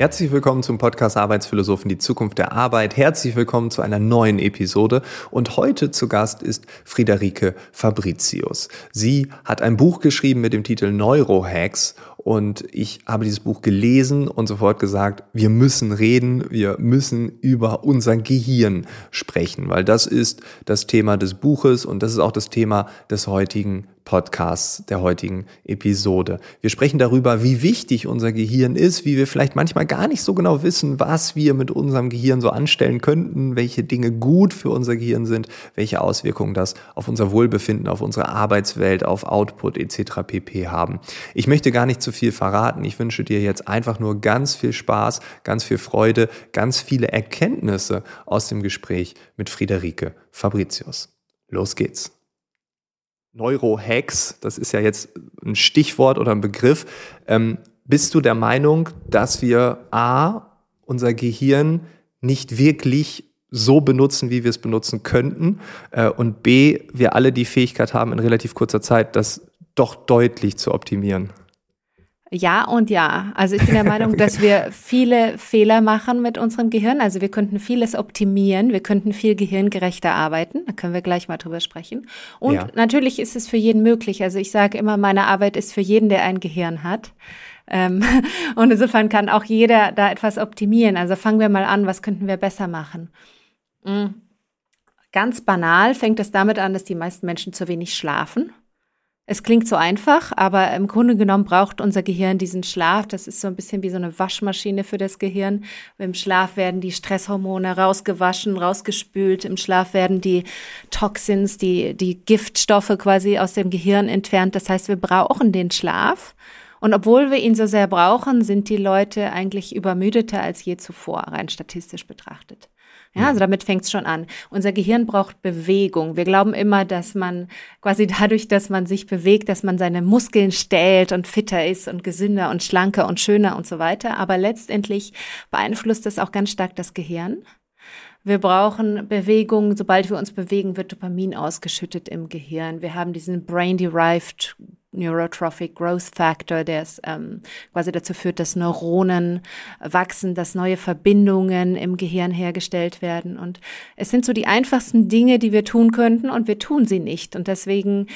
Herzlich willkommen zum Podcast Arbeitsphilosophen, die Zukunft der Arbeit. Herzlich willkommen zu einer neuen Episode. Und heute zu Gast ist Friederike Fabricius. Sie hat ein Buch geschrieben mit dem Titel Neurohacks und ich habe dieses Buch gelesen und sofort gesagt, wir müssen reden, wir müssen über unser Gehirn sprechen, weil das ist das Thema des Buches und das ist auch das Thema des heutigen Podcasts, der heutigen Episode. Wir sprechen darüber, wie wichtig unser Gehirn ist, wie wir vielleicht manchmal gar nicht so genau wissen, was wir mit unserem Gehirn so anstellen könnten, welche Dinge gut für unser Gehirn sind, welche Auswirkungen das auf unser Wohlbefinden, auf unsere Arbeitswelt, auf Output etc. pp haben. Ich möchte gar nicht zu viel verraten. Ich wünsche dir jetzt einfach nur ganz viel Spaß, ganz viel Freude, ganz viele Erkenntnisse aus dem Gespräch mit Friederike Fabricius. Los geht's. Neurohacks, das ist ja jetzt ein Stichwort oder ein Begriff. Ähm, bist du der Meinung, dass wir A, unser Gehirn nicht wirklich so benutzen, wie wir es benutzen könnten äh, und B, wir alle die Fähigkeit haben, in relativ kurzer Zeit das doch deutlich zu optimieren? Ja und ja. Also ich bin der Meinung, dass wir viele Fehler machen mit unserem Gehirn. Also wir könnten vieles optimieren, wir könnten viel gehirngerechter arbeiten. Da können wir gleich mal drüber sprechen. Und ja. natürlich ist es für jeden möglich. Also ich sage immer, meine Arbeit ist für jeden, der ein Gehirn hat. Ähm, und insofern kann auch jeder da etwas optimieren. Also fangen wir mal an, was könnten wir besser machen? Mhm. Ganz banal fängt es damit an, dass die meisten Menschen zu wenig schlafen. Es klingt so einfach, aber im Grunde genommen braucht unser Gehirn diesen Schlaf. Das ist so ein bisschen wie so eine Waschmaschine für das Gehirn. Im Schlaf werden die Stresshormone rausgewaschen, rausgespült. Im Schlaf werden die Toxins, die, die Giftstoffe quasi aus dem Gehirn entfernt. Das heißt, wir brauchen den Schlaf. Und obwohl wir ihn so sehr brauchen, sind die Leute eigentlich übermüdeter als je zuvor, rein statistisch betrachtet. Ja, also damit fängt es schon an. Unser Gehirn braucht Bewegung. Wir glauben immer, dass man quasi dadurch, dass man sich bewegt, dass man seine Muskeln stählt und fitter ist und gesünder und schlanker und schöner und so weiter. Aber letztendlich beeinflusst das auch ganz stark das Gehirn. Wir brauchen Bewegung. Sobald wir uns bewegen, wird Dopamin ausgeschüttet im Gehirn. Wir haben diesen Brain-Derived Neurotrophic Growth Factor, der es ähm, quasi dazu führt, dass Neuronen wachsen, dass neue Verbindungen im Gehirn hergestellt werden. Und es sind so die einfachsten Dinge, die wir tun könnten und wir tun sie nicht. Und deswegen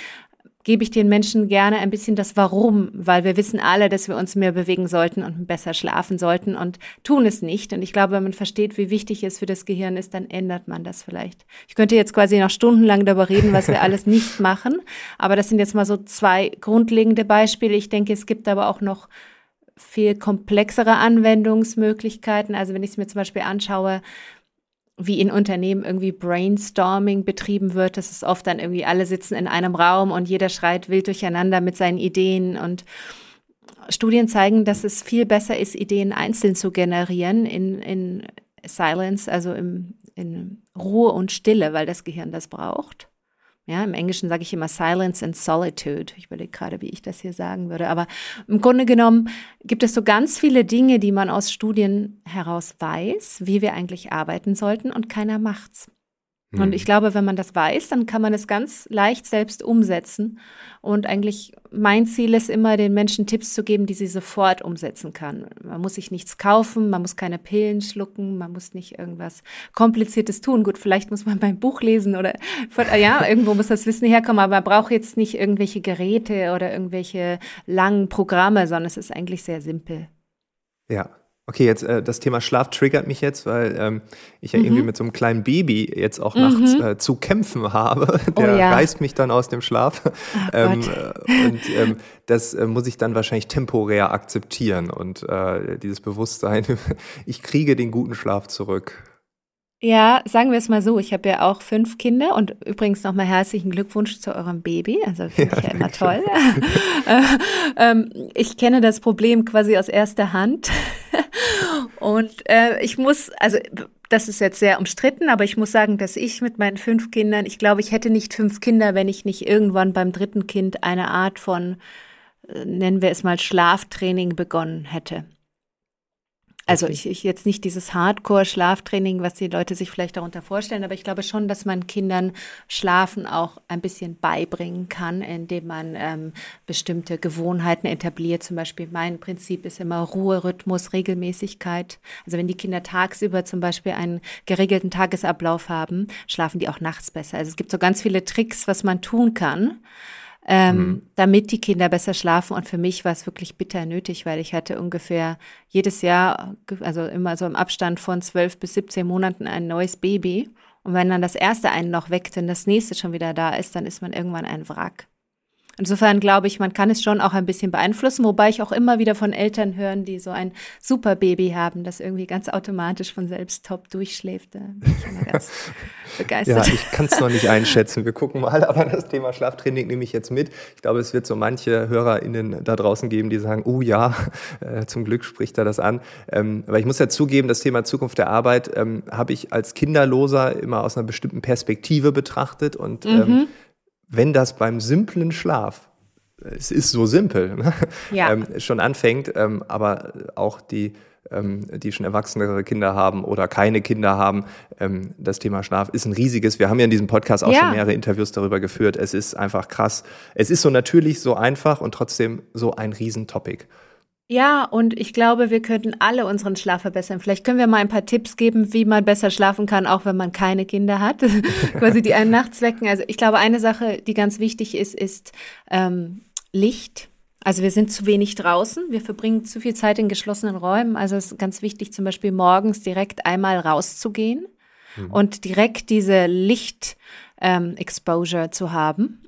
gebe ich den Menschen gerne ein bisschen das Warum, weil wir wissen alle, dass wir uns mehr bewegen sollten und besser schlafen sollten und tun es nicht. Und ich glaube, wenn man versteht, wie wichtig es für das Gehirn ist, dann ändert man das vielleicht. Ich könnte jetzt quasi noch stundenlang darüber reden, was wir alles nicht machen, aber das sind jetzt mal so zwei grundlegende Beispiele. Ich denke, es gibt aber auch noch viel komplexere Anwendungsmöglichkeiten. Also wenn ich es mir zum Beispiel anschaue, wie in Unternehmen irgendwie Brainstorming betrieben wird. Das ist oft dann irgendwie alle sitzen in einem Raum und jeder schreit wild durcheinander mit seinen Ideen und Studien zeigen, dass es viel besser ist, Ideen einzeln zu generieren in, in Silence, also im, in Ruhe und Stille, weil das Gehirn das braucht. Ja, im Englischen sage ich immer Silence and Solitude. Ich überlege gerade, wie ich das hier sagen würde. Aber im Grunde genommen gibt es so ganz viele Dinge, die man aus Studien heraus weiß, wie wir eigentlich arbeiten sollten und keiner macht's. Und hm. ich glaube, wenn man das weiß, dann kann man es ganz leicht selbst umsetzen. Und eigentlich mein Ziel ist immer, den Menschen Tipps zu geben, die sie sofort umsetzen kann. Man muss sich nichts kaufen, man muss keine Pillen schlucken, man muss nicht irgendwas Kompliziertes tun. Gut, vielleicht muss man mein Buch lesen oder ja, irgendwo muss das Wissen herkommen, aber man braucht jetzt nicht irgendwelche Geräte oder irgendwelche langen Programme, sondern es ist eigentlich sehr simpel. Ja, Okay, jetzt äh, das Thema Schlaf triggert mich jetzt, weil ähm, ich ja mhm. irgendwie mit so einem kleinen Baby jetzt auch nachts mhm. äh, zu kämpfen habe. Der oh, ja. reißt mich dann aus dem Schlaf. Oh, ähm, äh, und ähm, das äh, muss ich dann wahrscheinlich temporär akzeptieren und äh, dieses Bewusstsein, ich kriege den guten Schlaf zurück. Ja, sagen wir es mal so, ich habe ja auch fünf Kinder und übrigens nochmal herzlichen Glückwunsch zu eurem Baby. Also finde ja, ich ja immer toll. Äh, ähm, ich kenne das Problem quasi aus erster Hand. Und äh, ich muss, also das ist jetzt sehr umstritten, aber ich muss sagen, dass ich mit meinen fünf Kindern, ich glaube, ich hätte nicht fünf Kinder, wenn ich nicht irgendwann beim dritten Kind eine Art von, äh, nennen wir es mal, Schlaftraining begonnen hätte. Also ich, ich jetzt nicht dieses Hardcore-Schlaftraining, was die Leute sich vielleicht darunter vorstellen, aber ich glaube schon, dass man Kindern Schlafen auch ein bisschen beibringen kann, indem man ähm, bestimmte Gewohnheiten etabliert. Zum Beispiel mein Prinzip ist immer Ruhe, Rhythmus, Regelmäßigkeit. Also wenn die Kinder tagsüber zum Beispiel einen geregelten Tagesablauf haben, schlafen die auch nachts besser. Also es gibt so ganz viele Tricks, was man tun kann ähm, mhm. damit die Kinder besser schlafen. Und für mich war es wirklich bitter nötig, weil ich hatte ungefähr jedes Jahr, also immer so im Abstand von zwölf bis 17 Monaten ein neues Baby. Und wenn dann das erste einen noch weckt und das nächste schon wieder da ist, dann ist man irgendwann ein Wrack. Insofern glaube ich, man kann es schon auch ein bisschen beeinflussen, wobei ich auch immer wieder von Eltern hören, die so ein super Baby haben, das irgendwie ganz automatisch von selbst top durchschläft. Da bin ich immer ganz begeistert. Ja, ich kann es noch nicht einschätzen. Wir gucken mal, aber das Thema Schlaftraining nehme ich jetzt mit. Ich glaube, es wird so manche HörerInnen da draußen geben, die sagen, oh ja, äh, zum Glück spricht er das an. Ähm, aber ich muss ja zugeben, das Thema Zukunft der Arbeit ähm, habe ich als Kinderloser immer aus einer bestimmten Perspektive betrachtet und ähm, mhm wenn das beim simplen Schlaf, es ist so simpel, ne? ja. ähm, schon anfängt, ähm, aber auch die, ähm, die schon erwachsenere Kinder haben oder keine Kinder haben, ähm, das Thema Schlaf ist ein riesiges. Wir haben ja in diesem Podcast auch ja. schon mehrere Interviews darüber geführt. Es ist einfach krass. Es ist so natürlich, so einfach und trotzdem so ein Riesentopic. Ja, und ich glaube, wir könnten alle unseren Schlaf verbessern. Vielleicht können wir mal ein paar Tipps geben, wie man besser schlafen kann, auch wenn man keine Kinder hat, quasi die einen nachts wecken. Also ich glaube, eine Sache, die ganz wichtig ist, ist ähm, Licht. Also wir sind zu wenig draußen, wir verbringen zu viel Zeit in geschlossenen Räumen. Also es ist ganz wichtig, zum Beispiel morgens direkt einmal rauszugehen mhm. und direkt diese Licht-Exposure ähm, zu haben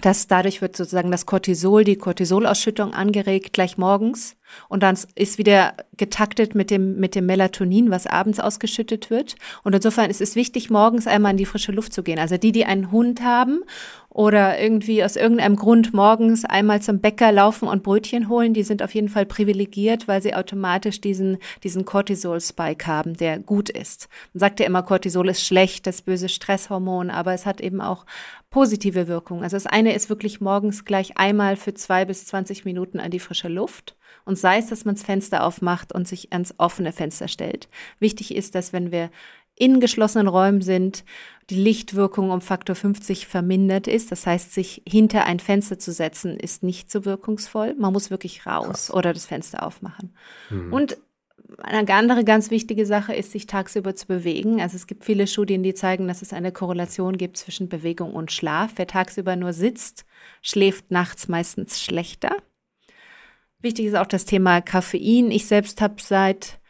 dass dadurch wird sozusagen das Cortisol, die Cortisolausschüttung angeregt gleich morgens und dann ist wieder getaktet mit dem, mit dem Melatonin, was abends ausgeschüttet wird. Und insofern ist es wichtig, morgens einmal in die frische Luft zu gehen. Also die, die einen Hund haben oder irgendwie aus irgendeinem Grund morgens einmal zum Bäcker laufen und Brötchen holen, die sind auf jeden Fall privilegiert, weil sie automatisch diesen, diesen Cortisol-Spike haben, der gut ist. Man sagt ja immer, Cortisol ist schlecht, das böse Stresshormon, aber es hat eben auch positive Wirkungen. Also das eine ist wirklich morgens gleich einmal für zwei bis zwanzig Minuten an die frische Luft. Und sei es, dass man das Fenster aufmacht und sich ans offene Fenster stellt. Wichtig ist, dass wenn wir in geschlossenen Räumen sind, die Lichtwirkung um Faktor 50 vermindert ist. Das heißt, sich hinter ein Fenster zu setzen, ist nicht so wirkungsvoll. Man muss wirklich raus Krass. oder das Fenster aufmachen. Mhm. Und eine andere ganz wichtige Sache ist, sich tagsüber zu bewegen. Also es gibt viele Studien, die zeigen, dass es eine Korrelation gibt zwischen Bewegung und Schlaf. Wer tagsüber nur sitzt, schläft nachts meistens schlechter. Wichtig ist auch das Thema Koffein. Ich selbst habe seit,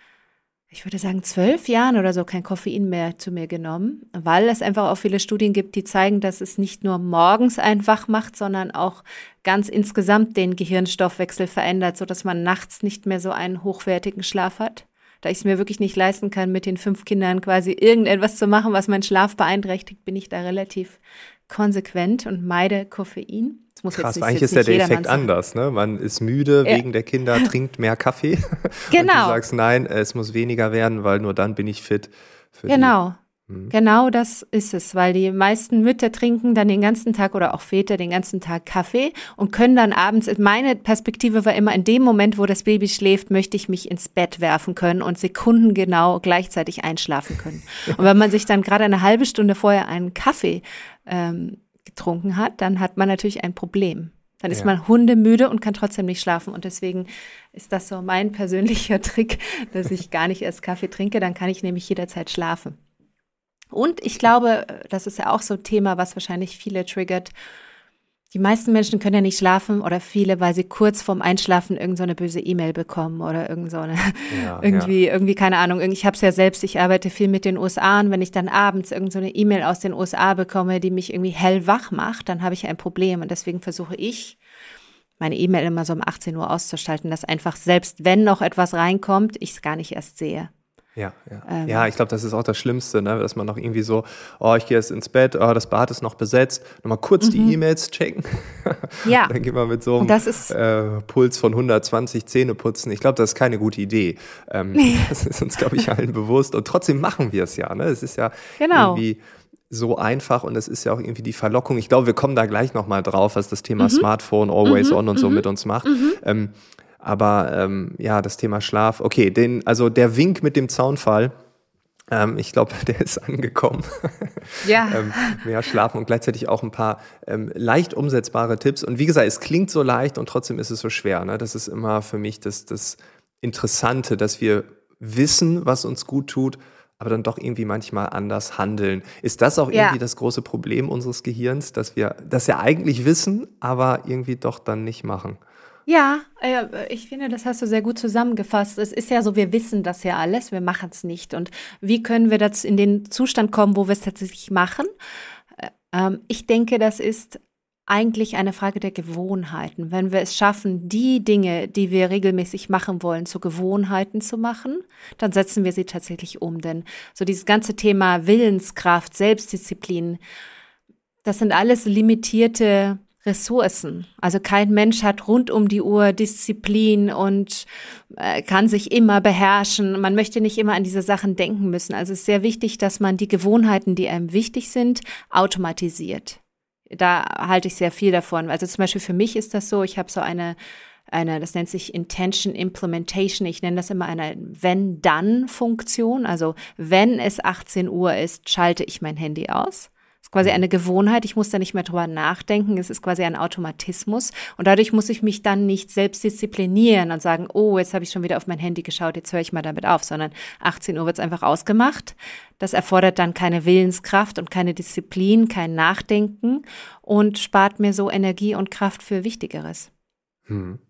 ich würde sagen, zwölf Jahren oder so kein Koffein mehr zu mir genommen, weil es einfach auch viele Studien gibt, die zeigen, dass es nicht nur morgens einfach macht, sondern auch ganz insgesamt den Gehirnstoffwechsel verändert, so dass man nachts nicht mehr so einen hochwertigen Schlaf hat. Da ich es mir wirklich nicht leisten kann, mit den fünf Kindern quasi irgendetwas zu machen, was meinen Schlaf beeinträchtigt, bin ich da relativ konsequent und meide Koffein. Das muss Krass, jetzt nicht, eigentlich jetzt ist ja der Effekt anders. Ne? Man ist müde ja. wegen der Kinder, trinkt mehr Kaffee. Genau. Und du genau. sagst, nein, es muss weniger werden, weil nur dann bin ich fit. genau. Mhm. Genau das ist es, weil die meisten Mütter trinken dann den ganzen Tag oder auch Väter den ganzen Tag Kaffee und können dann abends, meine Perspektive war immer, in dem Moment, wo das Baby schläft, möchte ich mich ins Bett werfen können und sekundengenau gleichzeitig einschlafen können. Und wenn man sich dann gerade eine halbe Stunde vorher einen Kaffee ähm, getrunken hat, dann hat man natürlich ein Problem. Dann ist ja. man hundemüde und kann trotzdem nicht schlafen. Und deswegen ist das so mein persönlicher Trick, dass ich gar nicht erst Kaffee trinke. Dann kann ich nämlich jederzeit schlafen. Und ich glaube, das ist ja auch so ein Thema, was wahrscheinlich viele triggert. Die meisten Menschen können ja nicht schlafen oder viele, weil sie kurz vorm Einschlafen irgendeine so böse E-Mail bekommen oder irgend so eine, ja, irgendwie, ja. irgendwie, keine Ahnung. Ich habe es ja selbst, ich arbeite viel mit den USA und wenn ich dann abends irgendeine so E-Mail aus den USA bekomme, die mich irgendwie hellwach macht, dann habe ich ein Problem. Und deswegen versuche ich, meine E-Mail immer so um 18 Uhr auszuschalten, dass einfach selbst wenn noch etwas reinkommt, ich es gar nicht erst sehe. Ja, ja. Ähm, ja, ich glaube, das ist auch das Schlimmste, ne? dass man noch irgendwie so, oh, ich gehe jetzt ins Bett, oh, das Bad ist noch besetzt, nochmal kurz mhm. die E-Mails checken. Ja. Dann geht man mit so einem äh, Puls von 120 Zähne putzen. Ich glaube, das ist keine gute Idee. Ähm, das ist uns, glaube ich, allen bewusst. Und trotzdem machen wir es ja. Ne? Es ist ja genau. irgendwie so einfach und es ist ja auch irgendwie die Verlockung. Ich glaube, wir kommen da gleich nochmal drauf, was das Thema mhm. Smartphone, Always mhm. On und so mhm. mit uns macht. Mhm. Ähm, Aber ähm, ja, das Thema Schlaf, okay, den, also der Wink mit dem Zaunfall, ähm, ich glaube, der ist angekommen. Ja. ähm, mehr schlafen und gleichzeitig auch ein paar ähm, leicht umsetzbare Tipps. Und wie gesagt, es klingt so leicht und trotzdem ist es so schwer. Ne? Das ist immer für mich das, das Interessante, dass wir wissen, was uns gut tut, aber dann doch irgendwie manchmal anders handeln. Ist das auch irgendwie ja. das große Problem unseres Gehirns, dass wir das ja eigentlich wissen, aber irgendwie doch dann nicht machen? Ja, äh, ich finde, das hast du sehr gut zusammengefasst. Es ist ja so, wir wissen das ja alles, wir machen es nicht. Und wie können wir das in den Zustand kommen, wo wir es tatsächlich machen? Äh, ähm, ich denke, das ist eigentlich eine Frage der Gewohnheiten. Wenn wir es schaffen, die Dinge, die wir regelmäßig machen wollen, zu Gewohnheiten zu machen, dann setzen wir sie tatsächlich um. Denn so dieses ganze Thema Willenskraft, Selbstdisziplin, das sind alles limitierte Ressourcen. Also kein Mensch hat rund um die Uhr Disziplin und äh, kann sich immer beherrschen. Man möchte nicht immer an diese Sachen denken müssen. Also es ist sehr wichtig, dass man die Gewohnheiten, die einem wichtig sind, automatisiert. Da halte ich sehr viel davon. Also zum Beispiel für mich ist das so, ich habe so eine eine, das nennt sich Intention Implementation. Ich nenne das immer eine Wenn-Dann-Funktion. Also wenn es 18 Uhr ist, schalte ich mein Handy aus quasi eine Gewohnheit. Ich muss da nicht mehr drüber nachdenken. Es ist quasi ein Automatismus. Und dadurch muss ich mich dann nicht selbst disziplinieren und sagen, oh, jetzt habe ich schon wieder auf mein Handy geschaut, jetzt höre ich mal damit auf, sondern 18 Uhr wird es einfach ausgemacht. Das erfordert dann keine Willenskraft und keine Disziplin, kein Nachdenken und spart mir so Energie und Kraft für Wichtigeres. Hm.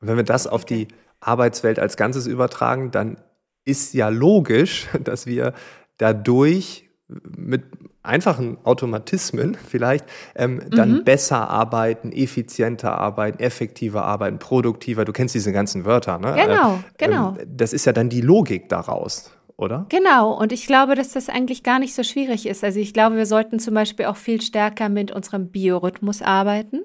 Wenn wir das auf die Arbeitswelt als Ganzes übertragen, dann ist ja logisch, dass wir dadurch mit einfachen Automatismen vielleicht ähm, dann mhm. besser arbeiten, effizienter arbeiten, effektiver arbeiten, produktiver. Du kennst diese ganzen Wörter, ne? Genau, äh, genau. Ähm, das ist ja dann die Logik daraus. Oder? Genau, und ich glaube, dass das eigentlich gar nicht so schwierig ist. Also ich glaube, wir sollten zum Beispiel auch viel stärker mit unserem Biorhythmus arbeiten.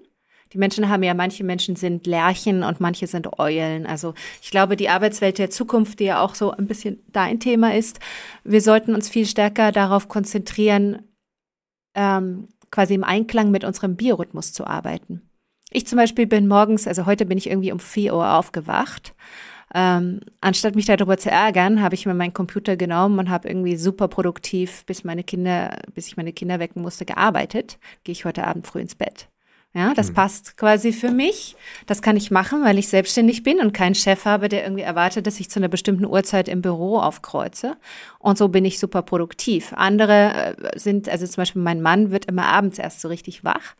Die Menschen haben ja, manche Menschen sind Lerchen und manche sind Eulen. Also ich glaube, die Arbeitswelt der Zukunft, die ja auch so ein bisschen dein Thema ist, wir sollten uns viel stärker darauf konzentrieren, ähm, quasi im Einklang mit unserem Biorhythmus zu arbeiten. Ich zum Beispiel bin morgens, also heute bin ich irgendwie um 4 Uhr aufgewacht. Ähm, anstatt mich darüber zu ärgern, habe ich mir meinen Computer genommen und habe irgendwie super produktiv, bis meine Kinder, bis ich meine Kinder wecken musste, gearbeitet. Gehe ich heute Abend früh ins Bett. Ja, das mhm. passt quasi für mich. Das kann ich machen, weil ich selbstständig bin und keinen Chef habe, der irgendwie erwartet, dass ich zu einer bestimmten Uhrzeit im Büro aufkreuze. Und so bin ich super produktiv. Andere äh, sind, also zum Beispiel mein Mann wird immer abends erst so richtig wach.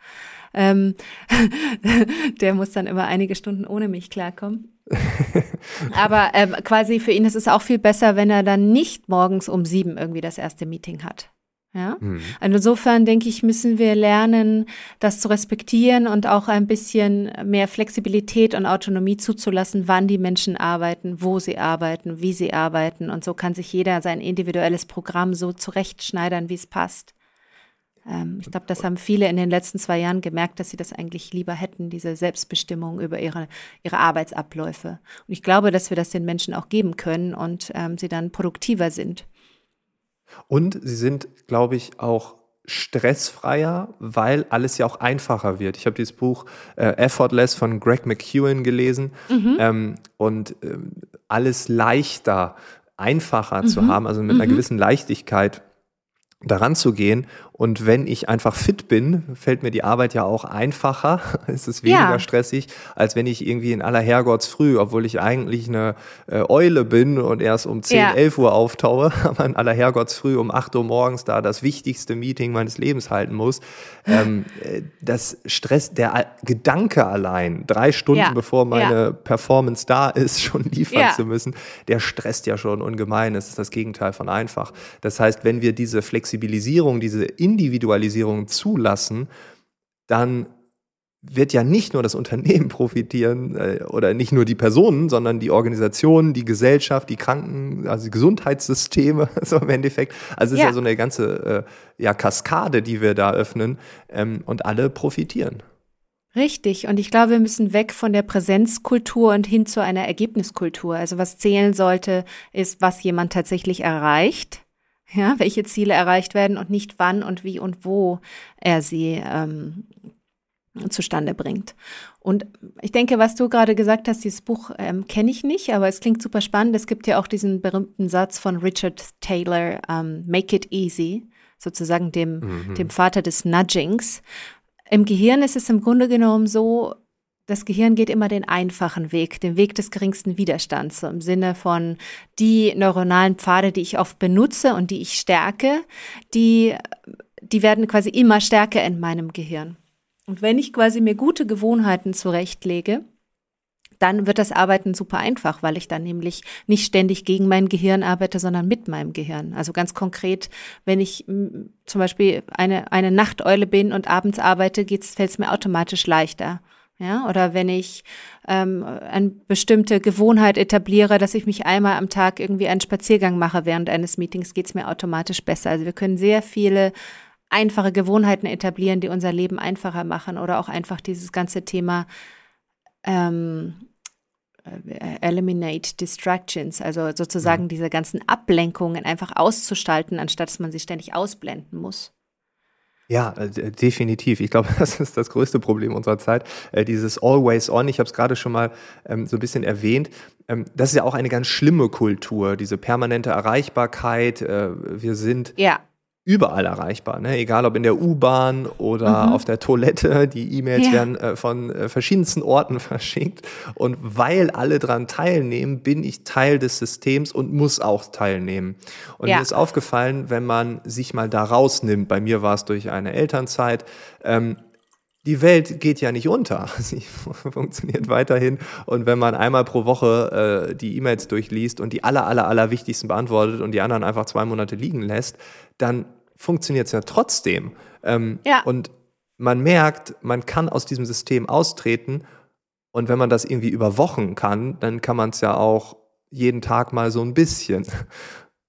Ähm, der muss dann immer einige Stunden ohne mich klarkommen. Aber ähm, quasi für ihn ist es auch viel besser, wenn er dann nicht morgens um sieben irgendwie das erste Meeting hat. Ja? Mhm. Und insofern denke ich, müssen wir lernen, das zu respektieren und auch ein bisschen mehr Flexibilität und Autonomie zuzulassen, wann die Menschen arbeiten, wo sie arbeiten, wie sie arbeiten. Und so kann sich jeder sein individuelles Programm so zurechtschneidern, wie es passt. Ähm, ich glaube, das haben viele in den letzten zwei Jahren gemerkt, dass sie das eigentlich lieber hätten, diese Selbstbestimmung über ihre, ihre Arbeitsabläufe. Und ich glaube, dass wir das den Menschen auch geben können und ähm, sie dann produktiver sind. Und sie sind, glaube ich, auch stressfreier, weil alles ja auch einfacher wird. Ich habe dieses Buch äh, Effortless von Greg McEwen gelesen mhm. ähm, und äh, alles leichter, einfacher mhm. zu haben, also mit mhm. einer gewissen Leichtigkeit daran zu gehen. Und wenn ich einfach fit bin, fällt mir die Arbeit ja auch einfacher. es ist weniger ja. stressig, als wenn ich irgendwie in aller Herrgottsfrüh, obwohl ich eigentlich eine äh, Eule bin und erst um 10, ja. 11 Uhr auftaue, aber in aller Herrgottsfrüh um 8 Uhr morgens da das wichtigste Meeting meines Lebens halten muss. Ähm, äh, das Stress, der Gedanke allein, drei Stunden ja. bevor meine Performance da ist, schon liefern zu müssen, der stresst ja schon ungemein. Das ist das Gegenteil von einfach. Das heißt, wenn wir diese Flexibilisierung, diese Individualisierung zulassen, dann wird ja nicht nur das Unternehmen profitieren äh, oder nicht nur die Personen, sondern die Organisationen, die Gesellschaft, die Kranken, also die Gesundheitssysteme, so im Endeffekt. Also es ja. ist ja so eine ganze äh, ja, Kaskade, die wir da öffnen ähm, und alle profitieren. Richtig. Und ich glaube, wir müssen weg von der Präsenzkultur und hin zu einer Ergebniskultur. Also was zählen sollte, ist, was jemand tatsächlich erreicht ja, welche Ziele erreicht werden und nicht wann und wie und wo er sie ähm, zustande bringt. Und ich denke, was du gerade gesagt hast, dieses Buch ähm, kenne ich nicht, aber es klingt super spannend. Es gibt ja auch diesen berühmten Satz von Richard Taylor, um, Make it easy, sozusagen dem, mhm. dem Vater des Nudgings. Im Gehirn ist es im Grunde genommen so, das Gehirn geht immer den einfachen Weg, den Weg des geringsten Widerstands, so im Sinne von die neuronalen Pfade, die ich oft benutze und die ich stärke, die, die werden quasi immer stärker in meinem Gehirn. Und wenn ich quasi mir gute Gewohnheiten zurechtlege, dann wird das Arbeiten super einfach, weil ich dann nämlich nicht ständig gegen mein Gehirn arbeite, sondern mit meinem Gehirn. Also ganz konkret, wenn ich zum Beispiel eine, eine Nachteule bin und abends arbeite, fällt es mir automatisch leichter. Ja, oder wenn ich ähm, eine bestimmte Gewohnheit etabliere, dass ich mich einmal am Tag irgendwie einen Spaziergang mache während eines Meetings, geht es mir automatisch besser. Also wir können sehr viele einfache Gewohnheiten etablieren, die unser Leben einfacher machen oder auch einfach dieses ganze Thema ähm, äh, eliminate distractions, also sozusagen mhm. diese ganzen Ablenkungen einfach auszustalten, anstatt dass man sie ständig ausblenden muss. Ja, äh, definitiv. Ich glaube, das ist das größte Problem unserer Zeit. Äh, dieses Always On, ich habe es gerade schon mal ähm, so ein bisschen erwähnt. Ähm, das ist ja auch eine ganz schlimme Kultur, diese permanente Erreichbarkeit. Äh, wir sind ja überall erreichbar, ne? egal ob in der U-Bahn oder mhm. auf der Toilette. Die E-Mails ja. werden äh, von äh, verschiedensten Orten verschickt. Und weil alle dran teilnehmen, bin ich Teil des Systems und muss auch teilnehmen. Und ja. mir ist aufgefallen, wenn man sich mal da rausnimmt, bei mir war es durch eine Elternzeit, ähm, die Welt geht ja nicht unter. Sie funktioniert weiterhin. Und wenn man einmal pro Woche äh, die E-Mails durchliest und die aller, aller, aller wichtigsten beantwortet und die anderen einfach zwei Monate liegen lässt, dann funktioniert es ja trotzdem. Ähm, ja. Und man merkt, man kann aus diesem System austreten. Und wenn man das irgendwie über Wochen kann, dann kann man es ja auch jeden Tag mal so ein bisschen.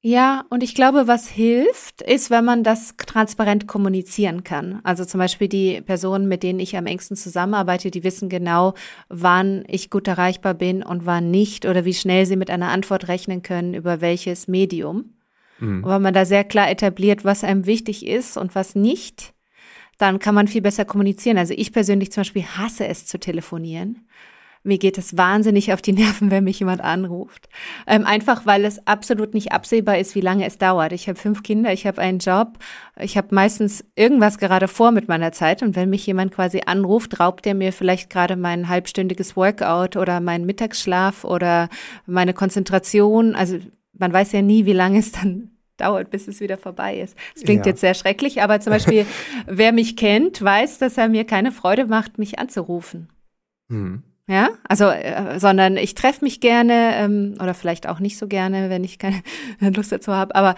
Ja, und ich glaube, was hilft, ist, wenn man das transparent kommunizieren kann. Also zum Beispiel die Personen, mit denen ich am engsten zusammenarbeite, die wissen genau, wann ich gut erreichbar bin und wann nicht oder wie schnell sie mit einer Antwort rechnen können, über welches Medium. Mhm. Und wenn man da sehr klar etabliert, was einem wichtig ist und was nicht, dann kann man viel besser kommunizieren. Also ich persönlich zum Beispiel hasse es zu telefonieren. Mir geht es wahnsinnig auf die Nerven, wenn mich jemand anruft. Ähm, einfach weil es absolut nicht absehbar ist, wie lange es dauert. Ich habe fünf Kinder, ich habe einen Job, ich habe meistens irgendwas gerade vor mit meiner Zeit und wenn mich jemand quasi anruft, raubt er mir vielleicht gerade mein halbstündiges Workout oder meinen Mittagsschlaf oder meine Konzentration. Also man weiß ja nie, wie lange es dann dauert, bis es wieder vorbei ist. Das klingt ja. jetzt sehr schrecklich, aber zum Beispiel, wer mich kennt, weiß, dass er mir keine Freude macht, mich anzurufen. Hm. Ja, also, äh, sondern ich treffe mich gerne ähm, oder vielleicht auch nicht so gerne, wenn ich keine Lust dazu habe. Aber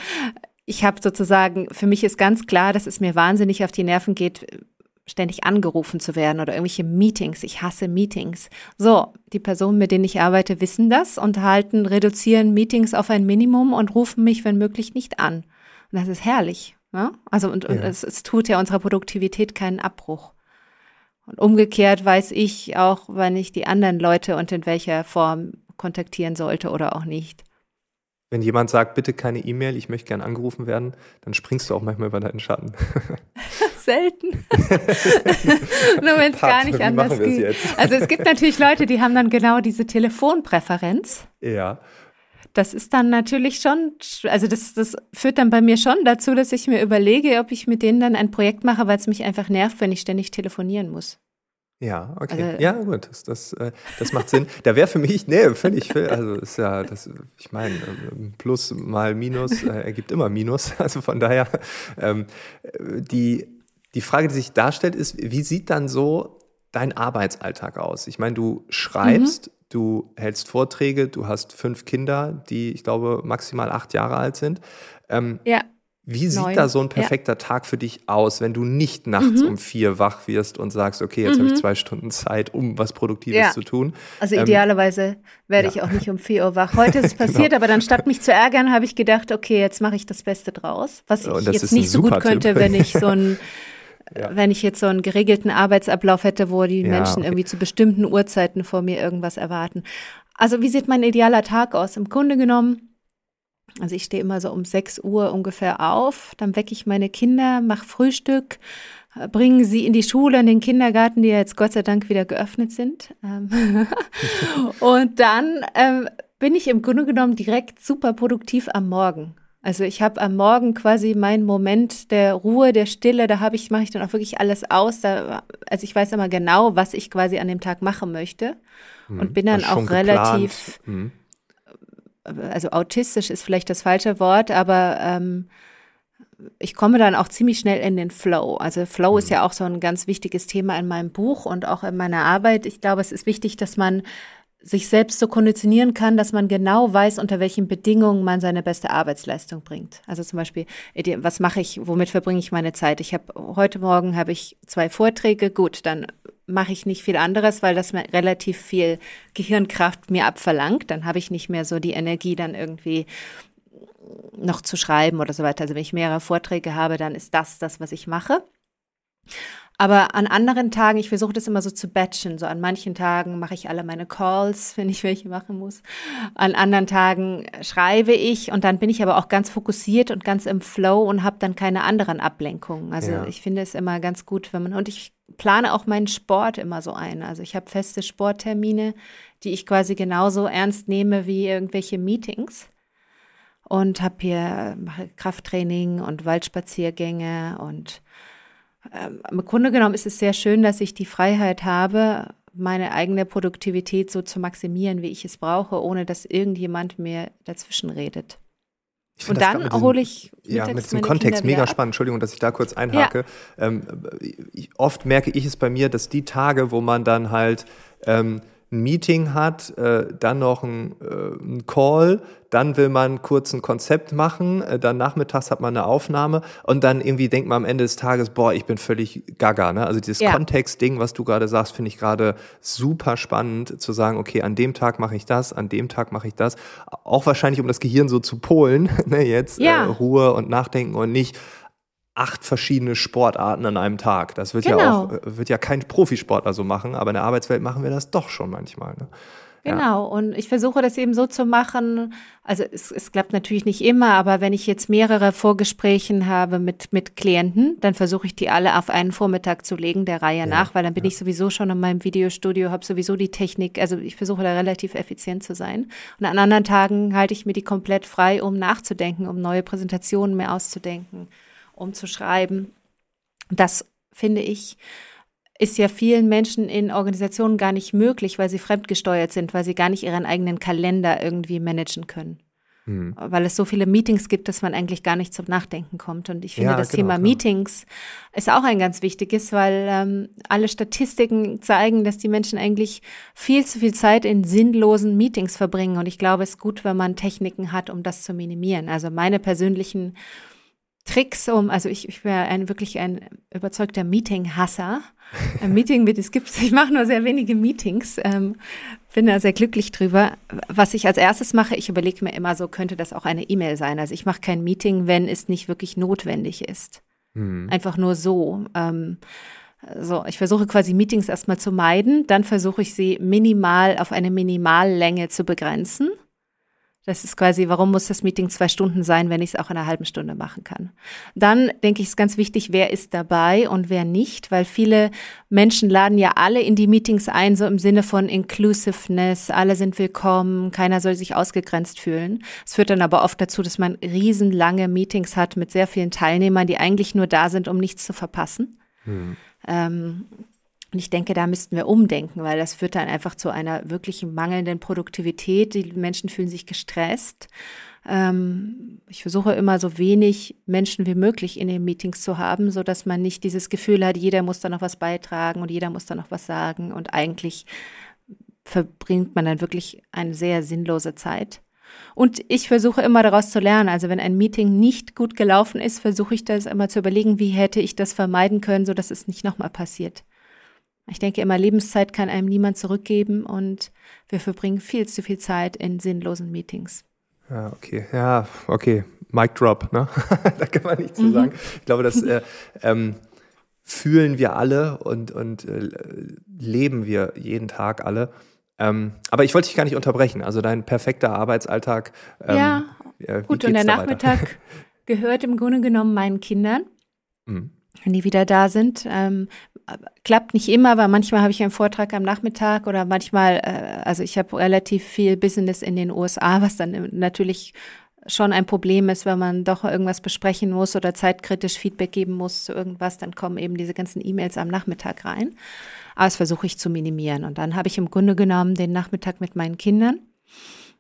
ich habe sozusagen, für mich ist ganz klar, dass es mir wahnsinnig auf die Nerven geht, ständig angerufen zu werden oder irgendwelche Meetings. Ich hasse Meetings. So, die Personen, mit denen ich arbeite, wissen das und halten, reduzieren Meetings auf ein Minimum und rufen mich, wenn möglich, nicht an. Und das ist herrlich. Ne? Also, und, ja. und es, es tut ja unserer Produktivität keinen Abbruch. Und umgekehrt weiß ich auch, wann ich die anderen Leute und in welcher Form kontaktieren sollte oder auch nicht. Wenn jemand sagt, bitte keine E-Mail, ich möchte gern angerufen werden, dann springst du auch manchmal über deinen Schatten. Selten. Nur wenn es gar nicht anders geht. Also es gibt natürlich Leute, die haben dann genau diese Telefonpräferenz. Ja. Das ist dann natürlich schon, also das, das führt dann bei mir schon dazu, dass ich mir überlege, ob ich mit denen dann ein Projekt mache, weil es mich einfach nervt, wenn ich ständig telefonieren muss. Ja, okay. Also, ja, gut, das, das, äh, das macht Sinn. Da wäre für mich, nee, völlig, also ist ja, das, ich meine, ähm, Plus mal Minus äh, ergibt immer Minus. Also von daher, ähm, die, die Frage, die sich darstellt, ist, wie sieht dann so dein Arbeitsalltag aus? Ich meine, du schreibst, mhm. du hältst Vorträge, du hast fünf Kinder, die, ich glaube, maximal acht Jahre alt sind. Ähm, ja. Wie sieht Neun. da so ein perfekter ja. Tag für dich aus, wenn du nicht nachts mhm. um vier wach wirst und sagst, okay, jetzt mhm. habe ich zwei Stunden Zeit, um was Produktives ja. zu tun? Also ähm, idealerweise werde ja. ich auch nicht um vier Uhr wach. Heute ist es passiert, genau. aber dann statt mich zu ärgern, habe ich gedacht, okay, jetzt mache ich das Beste draus. Was ich jetzt nicht so gut könnte, wenn ich so ein Ja. wenn ich jetzt so einen geregelten Arbeitsablauf hätte, wo die ja, Menschen okay. irgendwie zu bestimmten Uhrzeiten vor mir irgendwas erwarten. Also wie sieht mein idealer Tag aus? Im Grunde genommen also ich stehe immer so um 6 Uhr ungefähr auf, dann wecke ich meine Kinder, mache Frühstück, bringen sie in die Schule, in den Kindergarten, die ja jetzt Gott sei Dank wieder geöffnet sind. Ähm, und dann ähm, bin ich im Grunde genommen direkt super produktiv am Morgen. Also ich habe am Morgen quasi meinen Moment der Ruhe, der Stille, da habe ich mache ich dann auch wirklich alles aus. Da, also ich weiß immer genau, was ich quasi an dem Tag machen möchte mhm. und bin dann auch relativ, mhm. Also autistisch ist vielleicht das falsche Wort, aber ähm, ich komme dann auch ziemlich schnell in den Flow. Also Flow mhm. ist ja auch so ein ganz wichtiges Thema in meinem Buch und auch in meiner Arbeit. Ich glaube, es ist wichtig, dass man sich selbst so konditionieren kann, dass man genau weiß, unter welchen Bedingungen man seine beste Arbeitsleistung bringt. Also zum Beispiel, was mache ich, womit verbringe ich meine Zeit? Ich habe heute Morgen habe ich zwei Vorträge, gut, dann mache ich nicht viel anderes, weil das mir relativ viel Gehirnkraft mir abverlangt. Dann habe ich nicht mehr so die Energie, dann irgendwie noch zu schreiben oder so weiter. Also wenn ich mehrere Vorträge habe, dann ist das das, was ich mache. Aber an anderen Tagen, ich versuche das immer so zu batchen. So an manchen Tagen mache ich alle meine Calls, wenn ich welche machen muss. An anderen Tagen schreibe ich und dann bin ich aber auch ganz fokussiert und ganz im Flow und habe dann keine anderen Ablenkungen. Also ja. ich finde es immer ganz gut, wenn man und ich plane auch meinen Sport immer so ein. Also ich habe feste Sporttermine, die ich quasi genauso ernst nehme wie irgendwelche Meetings und habe hier mache Krafttraining und Waldspaziergänge und ähm, im Grunde genommen ist es sehr schön, dass ich die Freiheit habe, meine eigene Produktivität so zu maximieren, wie ich es brauche, ohne dass irgendjemand mir dazwischen redet. Und dann hole ich ja mit diesem Kontext mega spannend. Entschuldigung, dass ich da kurz einhake. Ja. Ähm, ich, oft merke ich es bei mir, dass die Tage, wo man dann halt ähm, ein Meeting hat, äh, dann noch ein, äh, ein, Call, dann will man kurz ein Konzept machen, äh, dann nachmittags hat man eine Aufnahme und dann irgendwie denkt man am Ende des Tages, boah, ich bin völlig gaga. Ne? Also dieses ja. Kontextding, was du gerade sagst, finde ich gerade super spannend zu sagen, okay, an dem Tag mache ich das, an dem Tag mache ich das. Auch wahrscheinlich, um das Gehirn so zu polen, ne, jetzt ja. Äh, Ruhe und Nachdenken und nicht acht verschiedene Sportarten an einem Tag. Das wird genau. ja auch, äh, wird ja kein Profisportler so machen, aber in der Arbeitswelt machen wir das doch schon manchmal. Ne? Genau, ja. und ich versuche das eben so zu machen. Also es, es klappt natürlich nicht immer, aber wenn ich jetzt mehrere Vorgespräche habe mit, mit Klienten, dann versuche ich die alle auf einen Vormittag zu legen, der Reihe ja, nach, weil dann bin ja. ich sowieso schon in meinem Videostudio, habe sowieso die Technik, also ich versuche da relativ effizient zu sein. Und an anderen Tagen halte ich mir die komplett frei, um nachzudenken, um neue Präsentationen mehr auszudenken um zu schreiben. Das finde ich ist ja vielen Menschen in Organisationen gar nicht möglich, weil sie fremdgesteuert sind, weil sie gar nicht ihren eigenen Kalender irgendwie managen können. Hm. Weil es so viele Meetings gibt, dass man eigentlich gar nicht zum Nachdenken kommt. Und ich finde, ja, das genau, Thema genau. Meetings ist auch ein ganz wichtiges, weil ähm, alle Statistiken zeigen, dass die Menschen eigentlich viel zu viel Zeit in sinnlosen Meetings verbringen. Und ich glaube, es ist gut, wenn man Techniken hat, um das zu minimieren. Also meine persönlichen Tricks um, also ich, ich wäre ein, wirklich ein überzeugter Meeting-Hasser. Ein Meeting mit, es gibt, ich mache nur sehr wenige Meetings, ähm, bin da sehr glücklich drüber. Was ich als erstes mache, ich überlege mir immer so, könnte das auch eine E-Mail sein. Also ich mache kein Meeting, wenn es nicht wirklich notwendig ist. Mhm. Einfach nur so. Ähm, so, ich versuche quasi Meetings erstmal zu meiden, dann versuche ich sie minimal auf eine Minimallänge zu begrenzen. Das ist quasi, warum muss das Meeting zwei Stunden sein, wenn ich es auch in einer halben Stunde machen kann? Dann denke ich, ist ganz wichtig, wer ist dabei und wer nicht, weil viele Menschen laden ja alle in die Meetings ein, so im Sinne von Inclusiveness, alle sind willkommen, keiner soll sich ausgegrenzt fühlen. Es führt dann aber oft dazu, dass man riesenlange Meetings hat mit sehr vielen Teilnehmern, die eigentlich nur da sind, um nichts zu verpassen. Hm. Ähm, und ich denke, da müssten wir umdenken, weil das führt dann einfach zu einer wirklich mangelnden Produktivität. Die Menschen fühlen sich gestresst. Ähm, ich versuche immer so wenig Menschen wie möglich in den Meetings zu haben, so dass man nicht dieses Gefühl hat, jeder muss da noch was beitragen und jeder muss da noch was sagen. Und eigentlich verbringt man dann wirklich eine sehr sinnlose Zeit. Und ich versuche immer daraus zu lernen. Also wenn ein Meeting nicht gut gelaufen ist, versuche ich das immer zu überlegen, wie hätte ich das vermeiden können, so dass es nicht nochmal passiert. Ich denke immer, Lebenszeit kann einem niemand zurückgeben und wir verbringen viel zu viel Zeit in sinnlosen Meetings. Ja, okay. Ja, okay. Mic drop, ne? da kann man nichts zu mhm. sagen. Ich glaube, das äh, ähm, fühlen wir alle und, und äh, leben wir jeden Tag alle. Ähm, aber ich wollte dich gar nicht unterbrechen. Also dein perfekter Arbeitsalltag. Ähm, ja, ja gut. Und der Nachmittag gehört im Grunde genommen meinen Kindern. Mhm. Wenn die wieder da sind. Ähm, klappt nicht immer, weil manchmal habe ich einen Vortrag am Nachmittag oder manchmal, äh, also ich habe relativ viel Business in den USA, was dann natürlich schon ein Problem ist, wenn man doch irgendwas besprechen muss oder zeitkritisch Feedback geben muss zu irgendwas, dann kommen eben diese ganzen E-Mails am Nachmittag rein. Aber das versuche ich zu minimieren. Und dann habe ich im Grunde genommen den Nachmittag mit meinen Kindern.